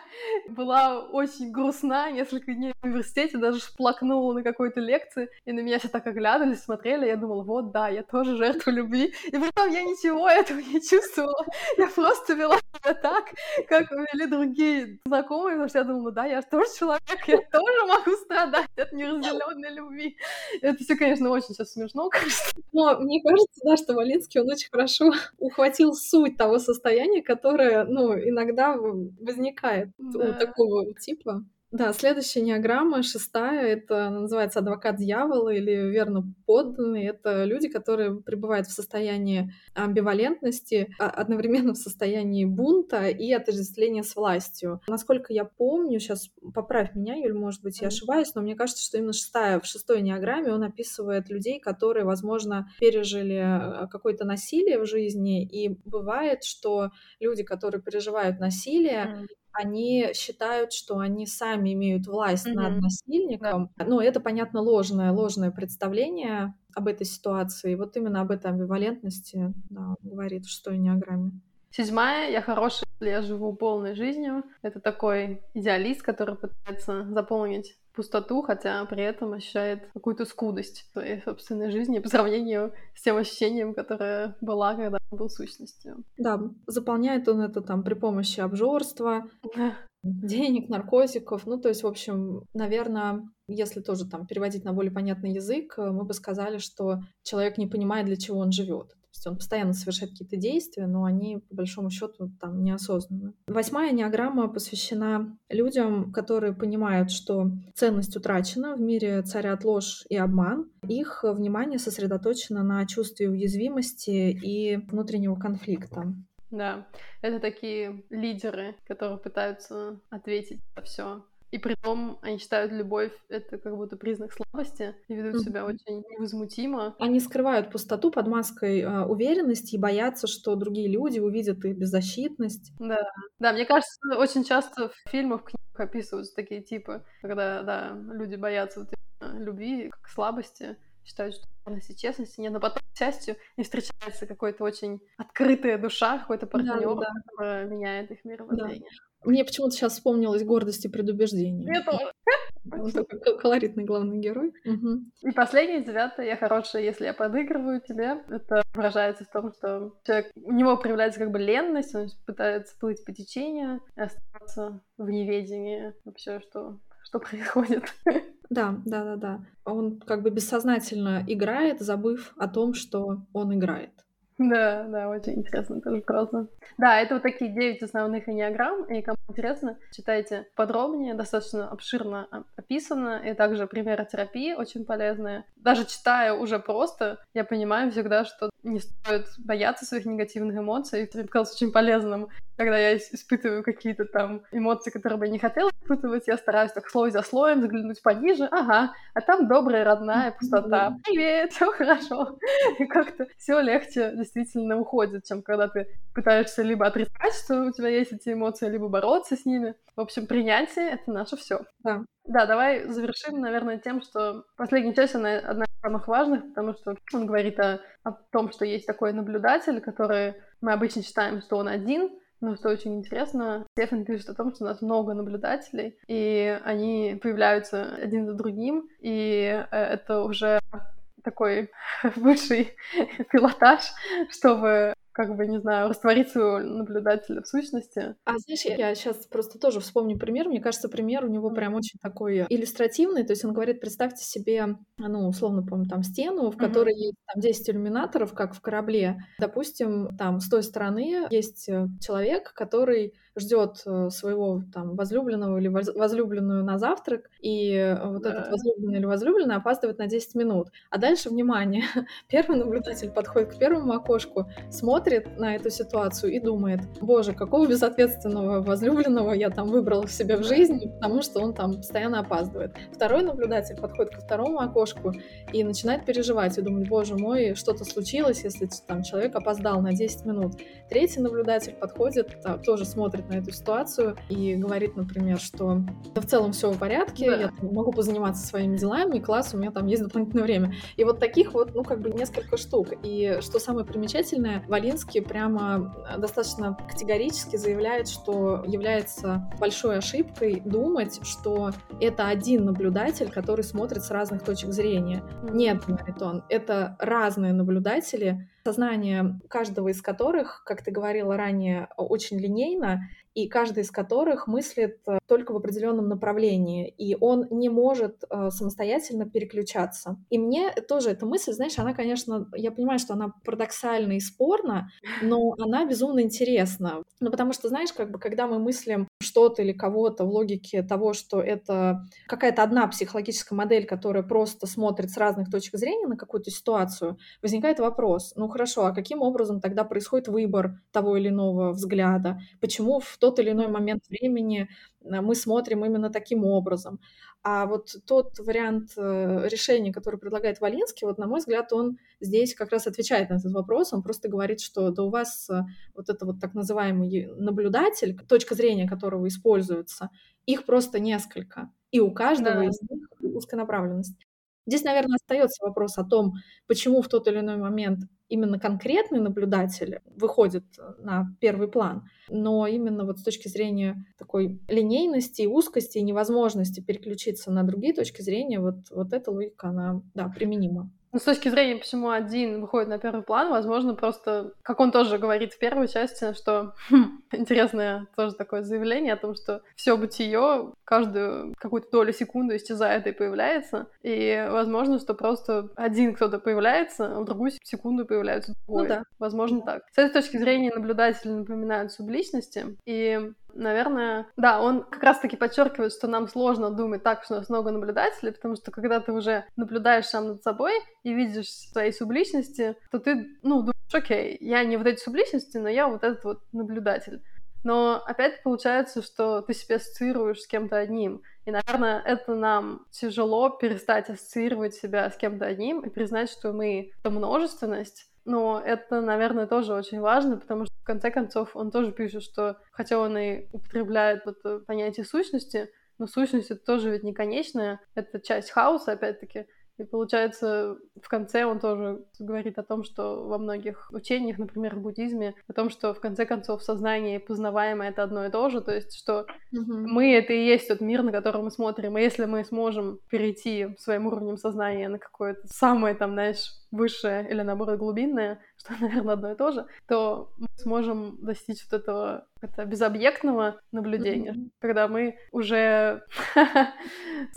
была очень грустна несколько дней в университете, даже всплакнула на какой-то лекции, и на меня все так оглядывались, смотрели, я думала, вот, да, я тоже жертва любви, и при том я ничего этого не чувствовала, я просто вела себя так, как вели другие знакомые, потому что я думала, да, я тоже человек, я тоже могу страдать от неразделенной любви. Это все, конечно, очень сейчас смешно, кажется. Но мне кажется, да, что Валинский, он очень хорошо ухватил суть того состояния, которое, ну, иногда возникает да. у такого типа. Да, следующая неограмма, шестая, это называется адвокат дьявола или верно подданный. Это люди, которые пребывают в состоянии амбивалентности, а одновременно в состоянии бунта и отождествления с властью. Насколько я помню, сейчас поправь меня, Юль, может быть, я ошибаюсь, но мне кажется, что именно шестая, в шестой неограмме он описывает людей, которые, возможно, пережили э, какое-то насилие в жизни, и бывает, что люди, которые переживают насилие, они считают, что они сами имеют власть mm-hmm. над насильником. Да. Ну, это, понятно, ложное, ложное представление об этой ситуации. Вот именно об этой амбивалентности да, говорит в шестой неограмме. Седьмая, я хорошая, я живу полной жизнью. Это такой идеалист, который пытается заполнить пустоту, хотя при этом ощущает какую-то скудость в своей собственной жизни по сравнению с тем ощущением, которое была, когда он был сущностью. Да, заполняет он это там при помощи обжорства, денег, наркотиков. Ну, то есть, в общем, наверное, если тоже там переводить на более понятный язык, мы бы сказали, что человек не понимает, для чего он живет есть он постоянно совершает какие-то действия, но они, по большому счету, там неосознанны. Восьмая неограмма посвящена людям, которые понимают, что ценность утрачена, в мире царят ложь и обман. Их внимание сосредоточено на чувстве уязвимости и внутреннего конфликта. Да, это такие лидеры, которые пытаются ответить на все и при том они считают любовь это как будто признак слабости и ведут mm-hmm. себя очень невозмутимо. Они скрывают пустоту под маской э, уверенности и боятся, что другие люди увидят их беззащитность. Да, да, мне кажется, очень часто в фильмах, в книгах описываются такие типы, когда, да, люди боятся вот любви как слабости, считают, что верности честности нет, но потом, к счастью, не встречается какой-то очень открытая душа, какой-то партнер, да, да. который меняет их мировоззрение. Да. Мне почему-то сейчас вспомнилась гордость и предубеждение. Мне тоже. Колоритный главный герой. И последнее, девятое, я хорошая, если я подыгрываю тебе. Это выражается в том, что человек, у него проявляется как бы ленность, он пытается плыть по течению и оставаться в неведении вообще, что, что происходит. Да, да, да, да. Он как бы бессознательно играет, забыв о том, что он играет. Да, да, очень интересно, тоже просто. Да, это вот такие девять основных энеограмм, и кому интересно, читайте подробнее, достаточно обширно описано, и также примеры терапии очень полезные. Даже читая уже просто, я понимаю всегда, что не стоит бояться своих негативных эмоций, и мне показалось очень полезным, когда я испытываю какие-то там эмоции, которые бы я не хотела испытывать, я стараюсь так слой за слоем заглянуть пониже, ага, а там добрая, родная пустота. Привет, все хорошо. И как-то все легче действительно уходит, чем когда ты пытаешься либо отрицать, что у тебя есть эти эмоции, либо бороться с ними. В общем, принятие — это наше все. Да. Да, давай завершим, наверное, тем, что последняя часть, она одна из самых важных, потому что он говорит о, о том, что есть такой наблюдатель, который мы обычно считаем, что он один, но что очень интересно, Стефан пишет о том, что у нас много наблюдателей, и они появляются один за другим, и э, это уже такой высший пилотаж, чтобы как бы, не знаю, растворить своего наблюдателя в сущности. А знаешь, я сейчас просто тоже вспомню пример. Мне кажется, пример у него прям очень такой иллюстративный. То есть он говорит, представьте себе, ну, условно, помню, там стену, в которой mm-hmm. есть там 10 иллюминаторов, как в корабле. Допустим, там с той стороны есть э, человек, который ждет э, своего там возлюбленного или возлюбленную на завтрак, и э, вот да. этот возлюбленный или возлюбленная опаздывает на 10 минут. А дальше, внимание, первый наблюдатель подходит к первому окошку, смотрит на эту ситуацию и думает, боже, какого безответственного возлюбленного я там выбрал себе в жизни, потому что он там постоянно опаздывает. Второй наблюдатель подходит ко второму окошку и начинает переживать и думать, боже мой, что-то случилось, если там человек опоздал на 10 минут. Третий наблюдатель подходит, тоже смотрит смотрит на эту ситуацию и говорит, например, что да, в целом все в порядке, да. я там, могу позаниматься своими делами, класс, у меня там есть дополнительное время. И вот таких вот, ну, как бы несколько штук. И что самое примечательное, Валин Валинский прямо э, достаточно категорически заявляет, что является большой ошибкой думать, что это один наблюдатель, который смотрит с разных точек зрения. Нет, говорит он, это разные наблюдатели, сознание каждого из которых, как ты говорила ранее, очень линейно, и каждый из которых мыслит э, только в определенном направлении, и он не может э, самостоятельно переключаться. И мне тоже эта мысль, знаешь, она, конечно, я понимаю, что она парадоксальна и спорна, но она безумно интересна. Ну, потому что, знаешь, как бы, когда мы мыслим что-то или кого-то в логике того, что это какая-то одна психологическая модель, которая просто смотрит с разных точек зрения на какую-то ситуацию, возникает вопрос, ну хорошо, а каким образом тогда происходит выбор того или иного взгляда? Почему в тот или иной момент времени э, мы смотрим именно таким образом. А вот тот вариант э, решения, который предлагает Валинский, вот на мой взгляд, он здесь как раз отвечает на этот вопрос. Он просто говорит, что да у вас э, вот это вот так называемый наблюдатель, точка зрения которого используется, их просто несколько. И у каждого да. из них узконаправленность. Здесь, наверное, остается вопрос о том, почему в тот или иной момент именно конкретный наблюдатель выходит на первый план, но именно вот с точки зрения такой линейности, узкости и невозможности переключиться на другие точки зрения, вот, вот эта логика, она, да, применима. Ну, с точки зрения, почему один выходит на первый план, возможно, просто, как он тоже говорит в первой части, что хм, интересное тоже такое заявление о том, что все бытие каждую какую-то долю секунды исчезает и появляется. И возможно, что просто один кто-то появляется, а в другую секунду появляется другой. Ну, да. Возможно, так. С этой точки зрения наблюдатели напоминают субличности. И наверное, да, он как раз-таки подчеркивает, что нам сложно думать так, что у нас много наблюдателей, потому что когда ты уже наблюдаешь сам над собой и видишь свои субличности, то ты, ну, думаешь, окей, я не вот эти субличности, но я вот этот вот наблюдатель. Но опять получается, что ты себя ассоциируешь с кем-то одним. И, наверное, это нам тяжело перестать ассоциировать себя с кем-то одним и признать, что мы — это множественность, но это, наверное, тоже очень важно, потому что, в конце концов, он тоже пишет, что, хотя он и употребляет это понятие сущности, но сущность это тоже ведь не конечная, это часть хаоса, опять-таки, и получается, в конце он тоже говорит о том, что во многих учениях, например, в буддизме, о том, что в конце концов сознание и познаваемое это одно и то же, то есть что mm-hmm. мы это и есть тот мир, на который мы смотрим, и если мы сможем перейти своим уровнем сознания на какое-то самое там, знаешь, высшее или наоборот глубинное, что, наверное, одно и то же, то мы сможем достичь вот этого это безобъектного наблюдения, mm-hmm. когда мы уже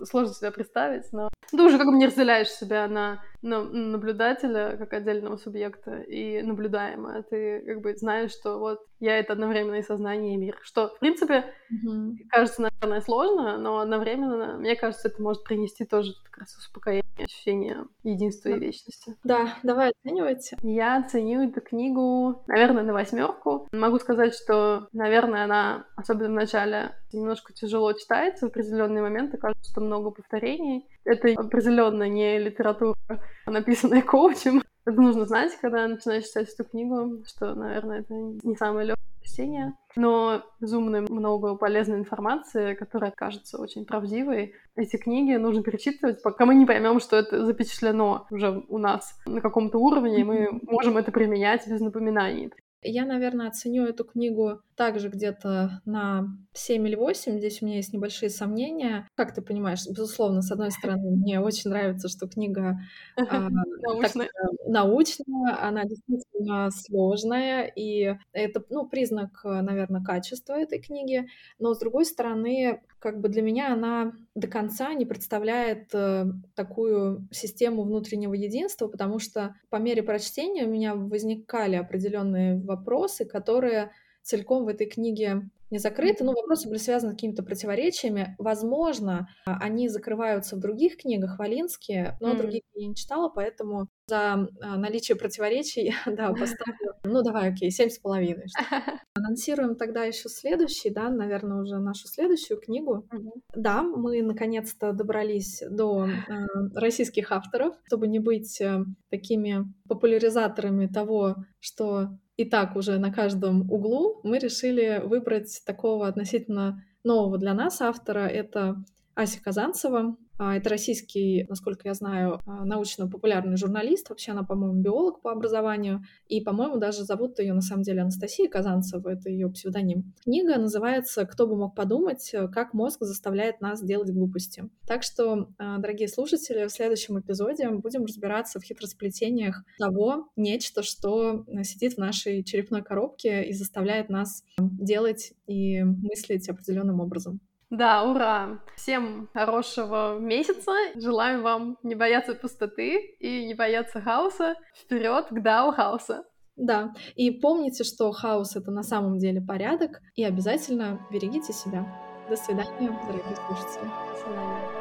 сложно себя представить, но ты уже как бы не разделяешь себя на, на наблюдателя как отдельного субъекта и наблюдаемое. Ты как бы знаешь, что вот я это одновременно и сознание, и мир. Что, в принципе, mm-hmm. кажется, наверное, сложно, но одновременно, мне кажется, это может принести тоже как раз успокоение, ощущение единства да. и вечности. Да, давай оценивайте. Я оценю эту книгу, наверное, на восьмерку. Могу сказать, что, наверное, она, особенно в начале, немножко тяжело читается. В определенные моменты кажется, что много повторений. Это определенно не литература, написанная коучем. Это нужно знать, когда начинаешь читать эту книгу, что, наверное, это не самое легкое чтение, но безумно много полезной информации, которая кажется очень правдивой. Эти книги нужно перечитывать, пока мы не поймем, что это запечатлено уже у нас на каком-то уровне, и мы можем это применять без напоминаний. Я, наверное, оценю эту книгу также где-то на 7 или 8. Здесь у меня есть небольшие сомнения. Как ты понимаешь, безусловно, с одной стороны, мне очень нравится, что книга а, научная. научная, она действительно сложная, и это ну, признак, наверное, качества этой книги. Но, с другой стороны, как бы для меня она до конца не представляет э, такую систему внутреннего единства, потому что по мере прочтения у меня возникали определенные вопросы, которые целиком в этой книге не закрыты, но вопросы были связаны с какими-то противоречиями. Возможно, а, они закрываются в других книгах, Валинские, но mm. других я не читала, поэтому за а, наличие противоречий, да, поставлю, ну давай, окей, семь с половиной. Анонсируем тогда еще следующий, да, наверное, уже нашу следующую книгу. Да, мы наконец-то добрались до э, российских авторов, чтобы не быть э, такими популяризаторами того, что и так уже на каждом углу, мы решили выбрать такого относительно нового для нас автора. Это Ася Казанцева. А, это российский, насколько я знаю, а, научно-популярный журналист. Вообще она, по-моему, биолог по образованию. И, по-моему, даже зовут ее на самом деле Анастасия Казанцева. Это ее псевдоним. Книга называется «Кто бы мог подумать, как мозг заставляет нас делать глупости». Так что, а, дорогие слушатели, в следующем эпизоде будем разбираться в хитросплетениях того нечто, что сидит в нашей черепной коробке и заставляет нас делать и мыслить определенным образом. Да, ура! Всем хорошего месяца. Желаем вам не бояться пустоты и не бояться хаоса. Вперед к Дао хаоса. Да, и помните, что хаос — это на самом деле порядок, и обязательно берегите себя. До свидания, дорогие слушатели. До свидания.